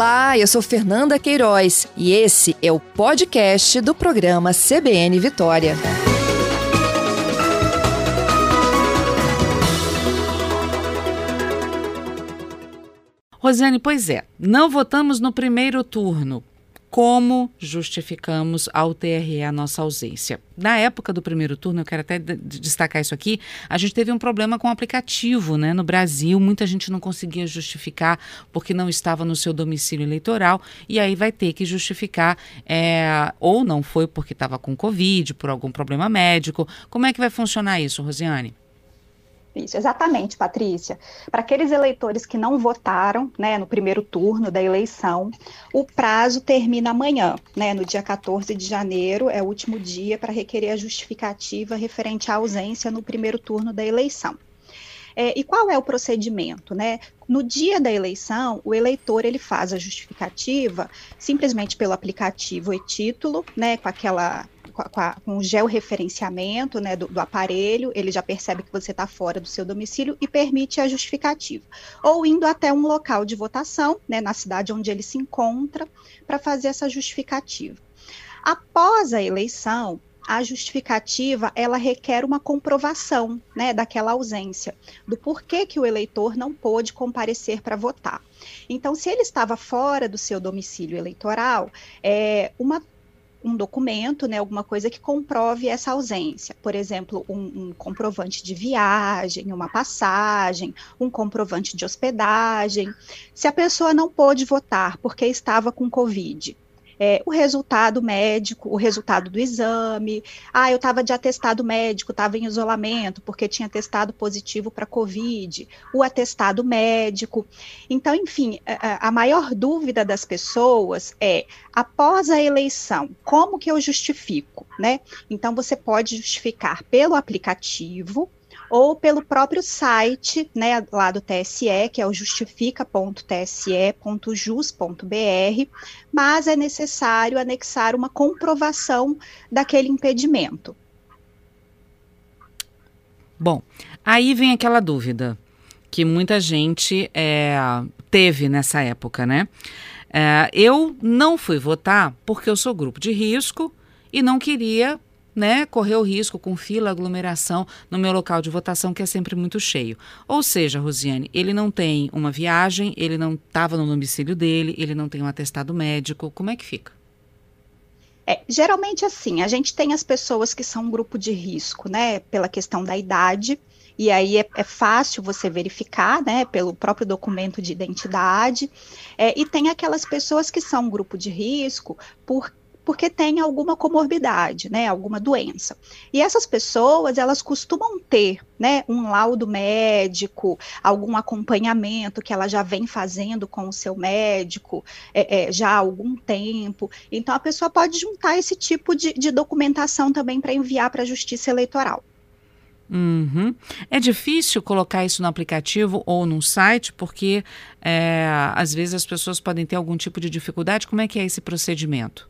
Olá, eu sou Fernanda Queiroz e esse é o podcast do programa CBN Vitória. Rosiane, pois é, não votamos no primeiro turno como justificamos ao TRE a nossa ausência. Na época do primeiro turno, eu quero até destacar isso aqui, a gente teve um problema com o aplicativo né, no Brasil, muita gente não conseguia justificar porque não estava no seu domicílio eleitoral, e aí vai ter que justificar, é, ou não foi porque estava com Covid, por algum problema médico. Como é que vai funcionar isso, Rosiane? Isso, exatamente, Patrícia. Para aqueles eleitores que não votaram né, no primeiro turno da eleição, o prazo termina amanhã, né, no dia 14 de janeiro, é o último dia para requerer a justificativa referente à ausência no primeiro turno da eleição. É, e qual é o procedimento, né? No dia da eleição, o eleitor ele faz a justificativa simplesmente pelo aplicativo e título, né, com aquela com, a, com o georreferenciamento né, do, do, aparelho, ele já percebe que você está fora do seu domicílio e permite a justificativa. Ou indo até um local de votação, né, na cidade onde ele se encontra, para fazer essa justificativa. Após a eleição, a justificativa ela requer uma comprovação né, daquela ausência, do porquê que o eleitor não pôde comparecer para votar. Então, se ele estava fora do seu domicílio eleitoral, é, uma um documento, né, alguma coisa que comprove essa ausência. Por exemplo, um, um, comprovante de viagem, uma passagem, um comprovante de hospedagem. Se a pessoa não pôde votar porque estava com Covid, é, o resultado médico, o resultado do exame. Ah, eu estava de atestado médico, estava em isolamento porque tinha testado positivo para Covid, o atestado médico. Então, enfim, a, a maior dúvida das pessoas é, após a eleição, como que eu justifico, né? Então, você pode justificar pelo aplicativo, ou pelo próprio site, né, lá do TSE, que é o justifica.tse.jus.br, mas é necessário anexar uma comprovação daquele impedimento. Bom, aí vem aquela dúvida que muita gente é, teve nessa época, né? É, eu não fui votar porque eu sou grupo de risco e não queria né, correr o risco com fila, aglomeração no meu local de votação, que é sempre muito cheio. Ou seja, Rosiane, ele não tem uma viagem, ele não estava no domicílio dele, ele não tem um atestado médico. Como é que fica? É, geralmente assim, a gente tem as pessoas que são um grupo de risco, né, pela questão da idade, e aí é, é, fácil você verificar, né, pelo próprio documento de identidade, é, e tem aquelas pessoas que são um grupo de risco por porque tem alguma comorbidade, né, alguma doença. E essas pessoas, elas costumam ter, né, um laudo médico, algum acompanhamento que ela já vem fazendo com o seu médico é, é, já há algum tempo. Então, a pessoa pode juntar esse tipo de, de documentação também para enviar para a Justiça Eleitoral. Uhum. É difícil colocar isso no aplicativo ou num site, porque é, às vezes as pessoas podem ter algum tipo de dificuldade. Como é que é esse procedimento?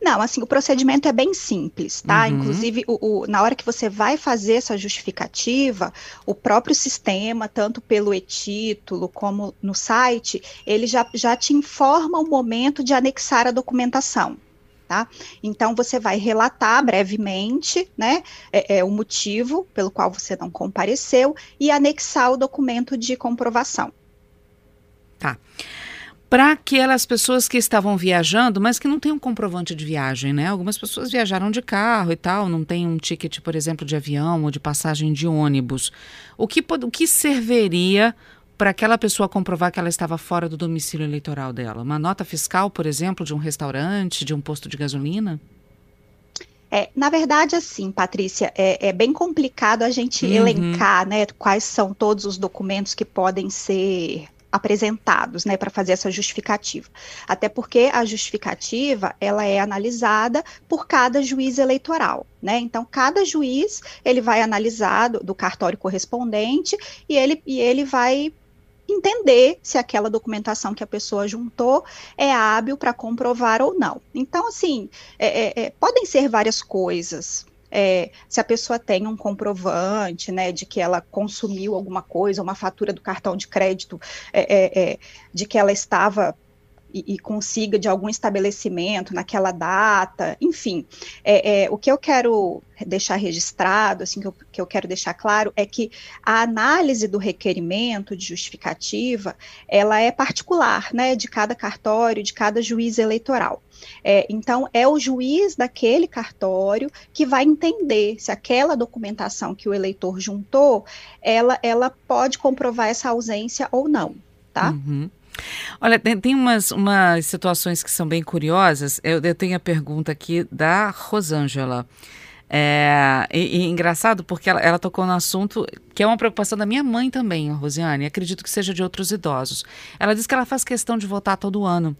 Não, assim, o procedimento é bem simples, tá? Uhum. Inclusive, o, o, na hora que você vai fazer essa justificativa, o próprio sistema, tanto pelo e-título como no site, ele já, já te informa o momento de anexar a documentação. Tá? Então você vai relatar brevemente, né, é, é, o motivo pelo qual você não compareceu e anexar o documento de comprovação. Tá para aquelas pessoas que estavam viajando, mas que não têm um comprovante de viagem, né? Algumas pessoas viajaram de carro e tal, não tem um ticket, por exemplo, de avião ou de passagem de ônibus. O que, o que serviria para aquela pessoa comprovar que ela estava fora do domicílio eleitoral dela? Uma nota fiscal, por exemplo, de um restaurante, de um posto de gasolina? É, na verdade, assim, Patrícia, é, é bem complicado a gente uhum. elencar, né, quais são todos os documentos que podem ser apresentados, né, para fazer essa justificativa. Até porque a justificativa, ela é analisada por cada juiz eleitoral, né? Então, cada juiz, ele vai analisar do, cartório correspondente e ele, e ele vai entender se aquela documentação que a pessoa juntou é hábil para comprovar ou não. Então, assim, é, é, é podem ser várias coisas, é, se a pessoa tem um comprovante, né, de que ela consumiu alguma coisa, uma fatura do cartão de crédito, é, é, é de que ela estava e, e, consiga de algum estabelecimento naquela data, enfim. É, é, o que eu quero deixar registrado, assim, que eu, que eu quero deixar claro, é que a análise do requerimento de justificativa, ela é particular, né, de cada cartório, de cada juiz eleitoral. É, então, é o juiz daquele cartório que vai entender se aquela documentação que o eleitor juntou, ela, ela pode comprovar essa ausência ou não, tá? Uhum. Olha, tem, umas, umas situações que são bem curiosas. Eu, eu tenho a pergunta aqui da Rosângela. É, e, e, engraçado porque ela, ela, tocou no assunto que é uma preocupação da minha mãe também, Rosiane. Acredito que seja de outros idosos. Ela diz que ela faz questão de votar todo ano,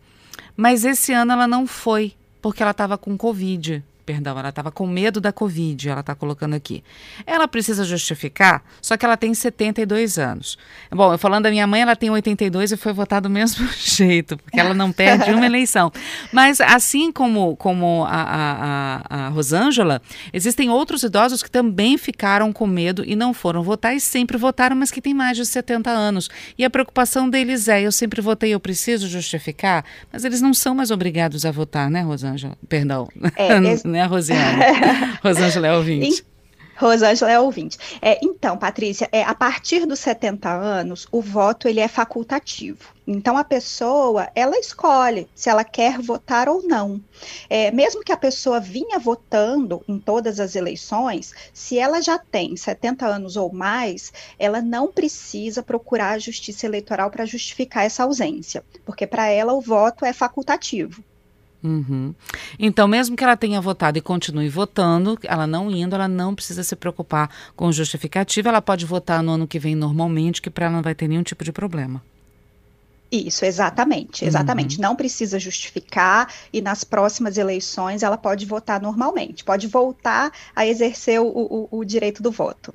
mas esse ano ela não foi porque ela estava com Covid perdão, ela estava com medo da Covid, ela está colocando aqui. Ela precisa justificar, só que ela tem 72 anos. Bom, eu falando da minha mãe, ela tem 82 e foi votar do mesmo jeito, porque ela não perde uma eleição. Mas assim como, como a, a, a, Rosângela, existem outros idosos que também ficaram com medo e não foram votar e sempre votaram, mas que têm mais de 70 anos. E a preocupação deles é, eu sempre votei, eu preciso justificar, mas eles não são mais obrigados a votar, né, Rosângela? Perdão. É, né, Rosiane? Rosângela é ouvinte. Rosângela é ouvinte. É, então, Patrícia, é, a partir dos 70 anos, o voto ele é facultativo. Então, a pessoa, ela escolhe se ela quer votar ou não. É, mesmo que a pessoa vinha votando em todas as eleições, se ela já tem 70 anos ou mais, ela não precisa procurar a justiça eleitoral para justificar essa ausência, porque para ela o voto é facultativo. Uhum. Então, mesmo que ela tenha votado e continue votando, ela não indo, ela não precisa se preocupar com justificativa, ela pode votar no ano que vem normalmente, que para ela não vai ter nenhum tipo de problema. Isso, exatamente, exatamente. Uhum. Não precisa justificar e nas próximas eleições ela pode votar normalmente, pode voltar a exercer o, o, o direito do voto.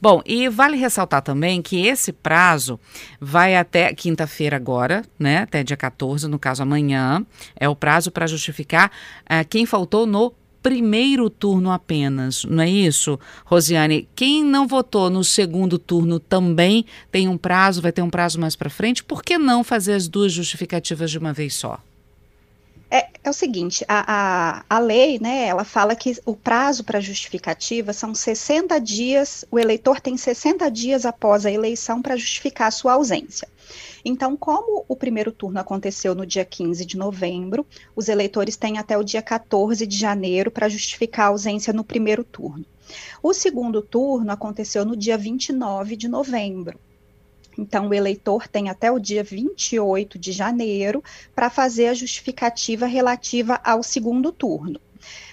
Bom, e vale ressaltar também que esse prazo vai até quinta-feira agora, né? Até dia 14, no caso amanhã, é o prazo para justificar uh, quem faltou no primeiro turno apenas, não é isso, Rosiane? Quem não votou no segundo turno também tem um prazo, vai ter um prazo mais para frente. Por que não fazer as duas justificativas de uma vez só? É, é o seguinte, a, a, a lei, né, ela fala que o prazo para justificativa são 60 dias, o eleitor tem 60 dias após a eleição para justificar a sua ausência. Então, como o primeiro turno aconteceu no dia 15 de novembro, os eleitores têm até o dia 14 de janeiro para justificar a ausência no primeiro turno. O segundo turno aconteceu no dia 29 de novembro. Então, o eleitor tem até o dia 28 de janeiro para fazer a justificativa relativa ao segundo turno.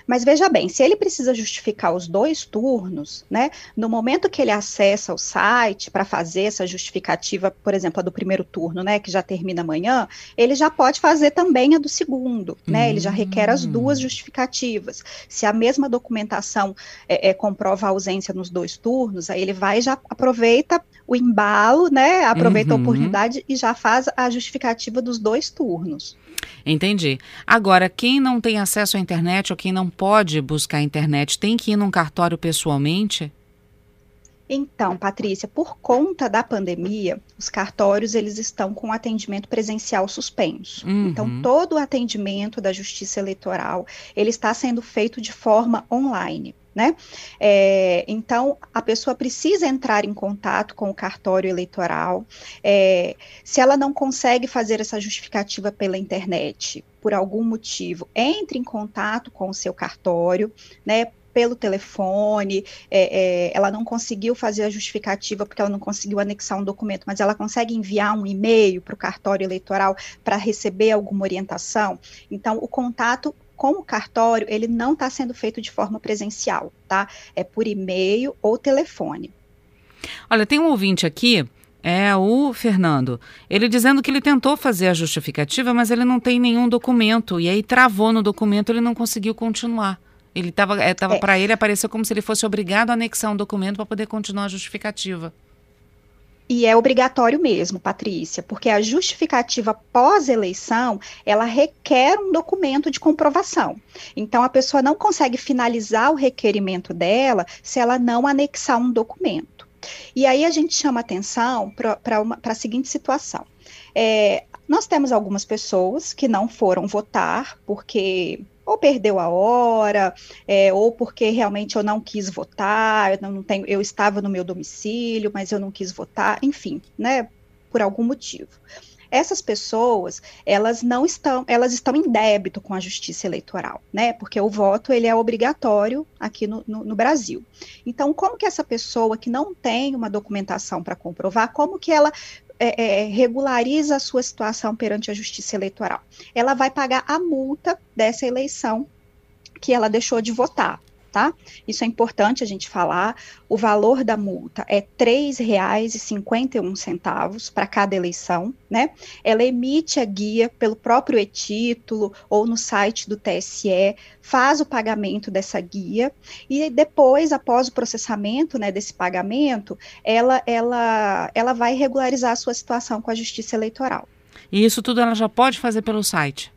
Mas veja bem, se ele precisa justificar os dois turnos, né? No momento que ele acessa o site para fazer essa justificativa, por exemplo, a do primeiro turno, né, que já termina amanhã, ele já pode fazer também a do segundo, né? Ele já requer as duas hum. justificativas. Se a mesma documentação é, é, comprova a ausência nos dois turnos, aí ele vai já aproveita o embalo, né? Aproveita uhum. a oportunidade e já faz a justificativa dos dois turnos. Entendi. Agora, quem não tem acesso à internet ou quem não pode buscar a internet, tem que ir num cartório pessoalmente? Então, Patrícia, por conta da pandemia, os cartórios eles estão com atendimento presencial suspenso. Uhum. Então, todo o atendimento da Justiça Eleitoral ele está sendo feito de forma online né? É, então, a pessoa precisa entrar em contato com o cartório eleitoral. É, se ela não consegue fazer essa justificativa pela internet, por algum motivo, entre em contato com o seu cartório, né? Pelo telefone, é, é ela não conseguiu fazer a justificativa porque ela não conseguiu anexar um documento, mas ela consegue enviar um e-mail para o cartório eleitoral para receber alguma orientação. Então, o contato com o cartório, ele não está sendo feito de forma presencial, tá? É por e-mail ou telefone. Olha, tem um ouvinte aqui, é o Fernando. Ele dizendo que ele tentou fazer a justificativa, mas ele não tem nenhum documento. E aí travou no documento, ele não conseguiu continuar. Ele estava, é, tava, é. para ele apareceu como se ele fosse obrigado a anexar um documento para poder continuar a justificativa. E é obrigatório mesmo, Patrícia, porque a justificativa pós-eleição, ela requer um documento de comprovação. Então, a pessoa não consegue finalizar o requerimento dela se ela não anexar um documento. E aí a gente chama atenção para a seguinte situação. É, Nós temos algumas pessoas que não foram votar porque ou perdeu a hora, é, ou porque realmente eu não quis votar, eu não tenho, eu estava no meu domicílio, mas eu não quis votar, enfim, né, por algum motivo. Essas pessoas, elas não estão, elas estão em débito com a justiça eleitoral, né? Porque o voto ele é obrigatório aqui no, no, no Brasil. Então, como que essa pessoa que não tem uma documentação para comprovar, como que ela é, é, regulariza a sua situação perante a justiça eleitoral. Ela vai pagar a multa dessa eleição que ela deixou de votar tá? Isso é importante a gente falar. O valor da multa é R$ 3,51 para cada eleição, né? Ela emite a guia pelo próprio e-título ou no site do TSE, faz o pagamento dessa guia e depois, após o processamento, né, desse pagamento, ela, ela, ela vai regularizar a sua situação com a Justiça Eleitoral. E isso tudo ela já pode fazer pelo site?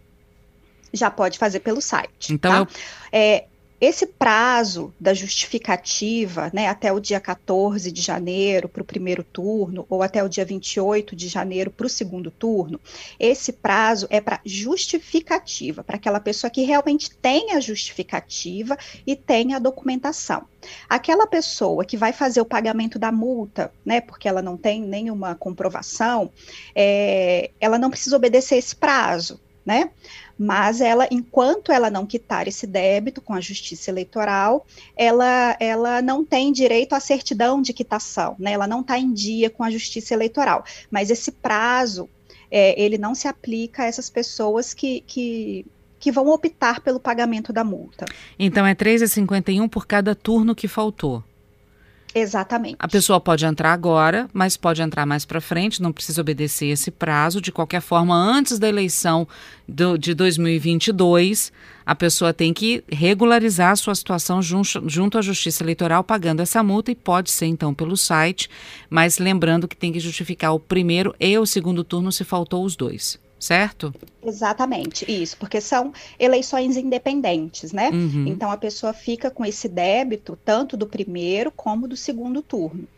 Já pode fazer pelo site. Então, tá? eu... é, esse prazo da justificativa, né, até o dia 14 de janeiro para o primeiro turno, ou até o dia 28 de janeiro para o segundo turno, esse prazo é para justificativa, para aquela pessoa que realmente tem a justificativa e tem a documentação. Aquela pessoa que vai fazer o pagamento da multa, né, porque ela não tem nenhuma comprovação, é, ela não precisa obedecer esse prazo, né? mas ela, enquanto ela não quitar esse débito com a Justiça Eleitoral, ela, ela não tem direito à certidão de quitação, né? Ela não está em dia com a Justiça Eleitoral, mas esse prazo é, ele não se aplica a essas pessoas que, que, que vão optar pelo pagamento da multa. Então é R$ 3,51 por cada turno que faltou. Exatamente. A pessoa pode entrar agora, mas pode entrar mais para frente, não precisa obedecer esse prazo. De qualquer forma, antes da eleição do, de 2022, a pessoa tem que regularizar a sua situação junto, junto à Justiça Eleitoral, pagando essa multa, e pode ser então pelo site, mas lembrando que tem que justificar o primeiro e o segundo turno se faltou os dois certo? Exatamente, isso, porque são eleições independentes, né? Uhum. Então a pessoa fica com esse débito tanto do primeiro como do segundo turno.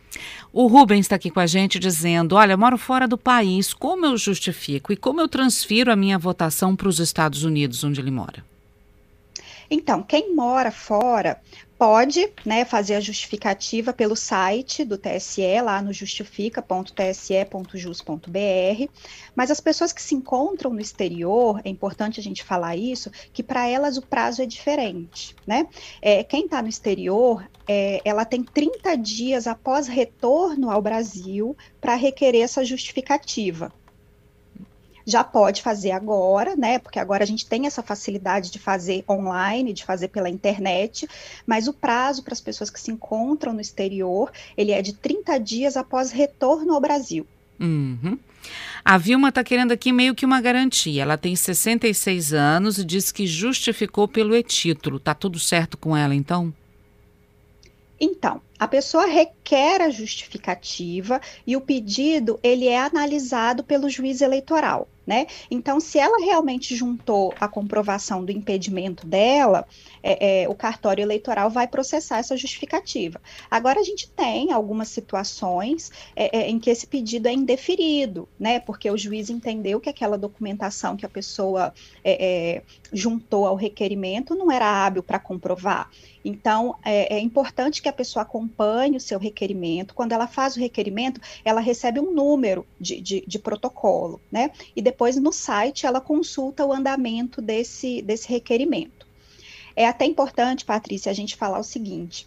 O Rubens está aqui com a gente dizendo: Olha, eu moro fora do país, como eu justifico e como eu transfiro a minha votação para os Estados Unidos, onde ele mora? Então, quem mora fora pode né, fazer a justificativa pelo site do TSE, lá no justifica.tse.jus.br, mas as pessoas que se encontram no exterior, é importante a gente falar isso, que para elas o prazo é diferente, né? É, quem está no exterior, é, ela tem 30 dias após retorno ao Brasil para requerer essa justificativa já pode fazer agora, né? Porque agora a gente tem essa facilidade de fazer online, de fazer pela internet, mas o prazo para as pessoas que se encontram no exterior, ele é de 30 dias após retorno ao Brasil. Uhum. A Vilma está querendo aqui meio que uma garantia. Ela tem 66 anos e diz que justificou pelo e-título. Tá tudo certo com ela, então? Então, a pessoa requer a justificativa e o pedido ele é analisado pelo juiz eleitoral né? Então, se ela realmente juntou a comprovação do impedimento dela, é, é, o cartório eleitoral vai processar essa justificativa. Agora, a gente tem algumas situações é, é em que esse pedido é indeferido, né? Porque o juiz entendeu que aquela documentação que a pessoa é, é, juntou ao requerimento não era hábil para comprovar. Então, é, importante que a pessoa acompanhe o seu requerimento. Quando ela faz o requerimento, ela recebe um número de, de, de protocolo, né? E depois no site ela consulta o andamento desse, desse requerimento. É até importante, Patrícia, a gente falar o seguinte: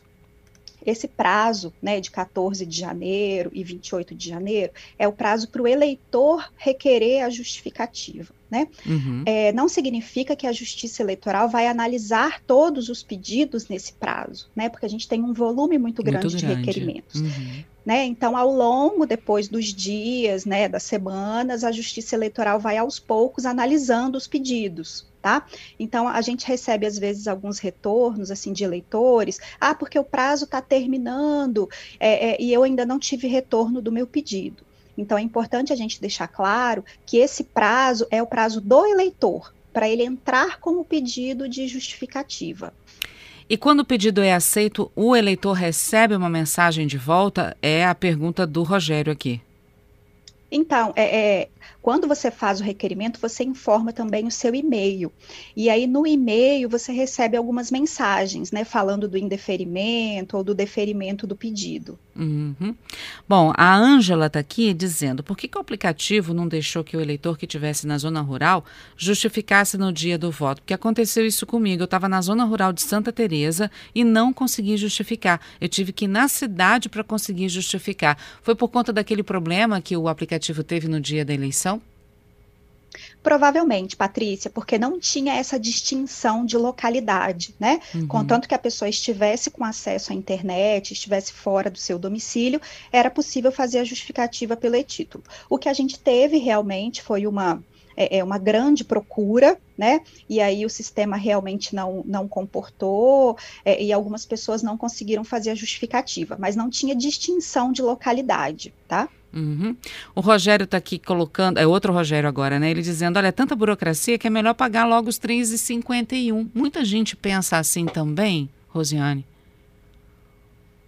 esse prazo, né, de 14 de janeiro e 28 de janeiro, é o prazo para o eleitor requerer a justificativa. Né? Uhum. É, não significa que a Justiça Eleitoral vai analisar todos os pedidos nesse prazo, né? Porque a gente tem um volume muito grande, muito grande. de requerimentos. Uhum. Né? Então, ao longo, depois dos dias, né, das semanas, a Justiça Eleitoral vai aos poucos analisando os pedidos, tá? Então, a gente recebe, às vezes, alguns retornos, assim, de eleitores, ah, porque o prazo está terminando é, é, e eu ainda não tive retorno do meu pedido. Então, é importante a gente deixar claro que esse prazo é o prazo do eleitor, para ele entrar com o pedido de justificativa. E quando o pedido é aceito, o eleitor recebe uma mensagem de volta? É a pergunta do Rogério aqui. Então, é, é, quando você faz o requerimento, você informa também o seu e-mail. E aí, no e-mail, você recebe algumas mensagens, né? Falando do indeferimento ou do deferimento do pedido. Uhum. Bom, a Ângela está aqui dizendo por que, que, o aplicativo não deixou que o eleitor que estivesse na zona rural justificasse no dia do voto? Porque aconteceu isso comigo. Eu estava na zona rural de Santa Teresa e não consegui justificar. Eu tive que ir na cidade para conseguir justificar. Foi por conta daquele problema que o aplicativo teve no dia da eleição? Provavelmente, Patrícia, porque não tinha essa distinção de localidade, né? Uhum. Contanto que a pessoa estivesse com acesso à internet, estivesse fora do seu domicílio, era possível fazer a justificativa pelo e-título. O que a gente teve realmente foi uma é, é, uma grande procura, né? E aí o sistema realmente não, não comportou, é, e algumas pessoas não conseguiram fazer a justificativa, mas não tinha distinção de localidade, tá? Uhum. O Rogério está aqui colocando, é outro Rogério agora, né? Ele dizendo: olha, tanta burocracia que é melhor pagar logo os 3,51. Muita gente pensa assim também, Rosiane?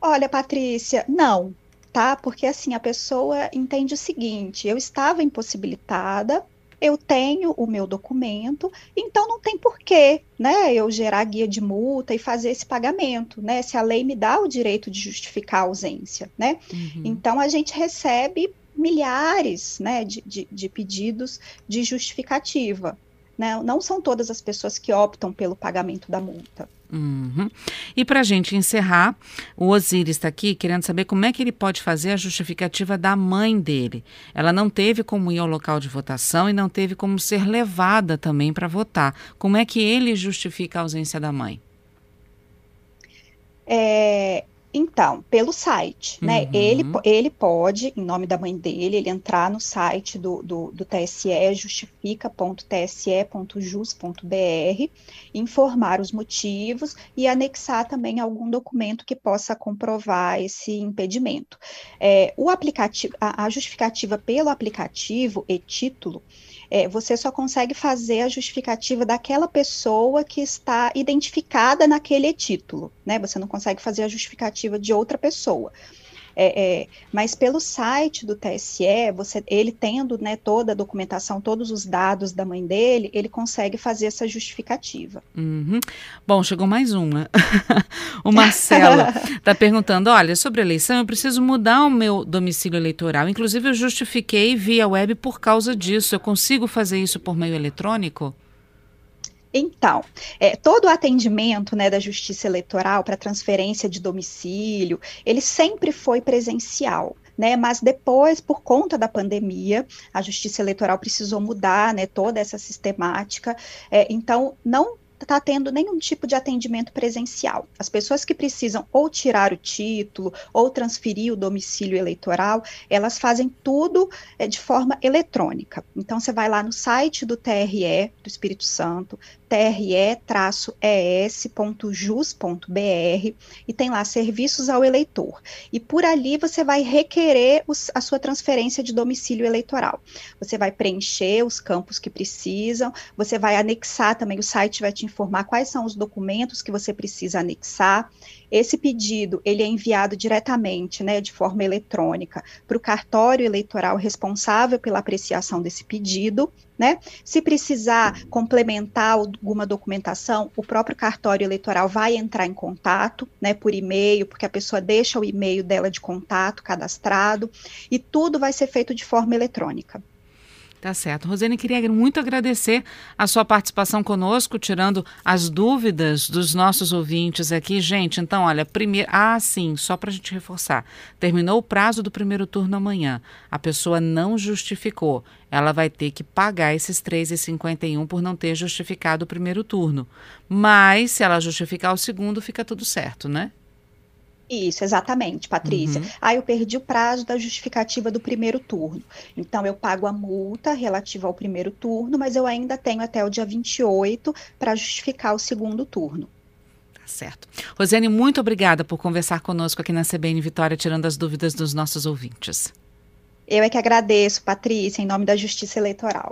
Olha, Patrícia, não, tá? Porque assim, a pessoa entende o seguinte: eu estava impossibilitada, eu tenho o meu documento, então não tem porquê, né, eu gerar guia de multa e fazer esse pagamento, né, se a lei me dá o direito de justificar a ausência, né, uhum. então a gente recebe milhares, né, de, de, de pedidos de justificativa, né, não são todas as pessoas que optam pelo pagamento da multa. Uhum. E para a gente encerrar, o Osiris está aqui querendo saber como é que ele pode fazer a justificativa da mãe dele. Ela não teve como ir ao local de votação e não teve como ser levada também para votar. Como é que ele justifica a ausência da mãe? É, então, pelo site, né? uhum. né? Ele, ele pode, em nome da mãe dele, ele entrar no site do, do, do TSE, justifica.tse.jus.br, informar os motivos e anexar também algum documento que possa comprovar esse impedimento. É, o aplicativo, a, a justificativa pelo aplicativo e título, é, você só consegue fazer a justificativa daquela pessoa que está identificada naquele título, né? Você não consegue fazer a justificativa de outra pessoa. É, é, mas pelo site do TSE, você, ele tendo né, toda a documentação, todos os dados da mãe dele, ele consegue fazer essa justificativa. Uhum. Bom, chegou mais uma. o Marcelo está perguntando: olha, sobre a eleição, eu preciso mudar o meu domicílio eleitoral. Inclusive, eu justifiquei via web por causa disso. Eu consigo fazer isso por meio eletrônico? Então, é, todo o atendimento né, da Justiça Eleitoral para transferência de domicílio, ele sempre foi presencial. Né, mas depois, por conta da pandemia, a Justiça Eleitoral precisou mudar né, toda essa sistemática. É, então, não está tendo nenhum tipo de atendimento presencial. As pessoas que precisam ou tirar o título ou transferir o domicílio eleitoral, elas fazem tudo é, de forma eletrônica. Então, você vai lá no site do TRE do Espírito Santo, tre-es.jus.br e tem lá serviços ao eleitor. E por ali você vai requerer os, a sua transferência de domicílio eleitoral. Você vai preencher os campos que precisam, você vai anexar também, o site vai te informar quais são os documentos que você precisa anexar. Esse pedido ele é enviado diretamente, né, de forma eletrônica, para o cartório eleitoral responsável pela apreciação desse pedido. Né? Se precisar complementar alguma documentação, o próprio cartório eleitoral vai entrar em contato, né, por e-mail, porque a pessoa deixa o e-mail dela de contato cadastrado, e tudo vai ser feito de forma eletrônica. Tá certo. Rosane, queria muito agradecer a sua participação conosco, tirando as dúvidas dos nossos ouvintes aqui. Gente, então, olha, primeiro. Ah, sim, só para a gente reforçar. Terminou o prazo do primeiro turno amanhã. A pessoa não justificou. Ela vai ter que pagar esses R$ 3,51 por não ter justificado o primeiro turno. Mas, se ela justificar o segundo, fica tudo certo, né? Isso, exatamente, Patrícia. Uhum. Ah, eu perdi o prazo da justificativa do primeiro turno. Então, eu pago a multa relativa ao primeiro turno, mas eu ainda tenho até o dia 28 para justificar o segundo turno. Tá certo. Rosiane, muito obrigada por conversar conosco aqui na CBN Vitória, tirando as dúvidas dos nossos ouvintes. Eu é que agradeço, Patrícia, em nome da Justiça Eleitoral.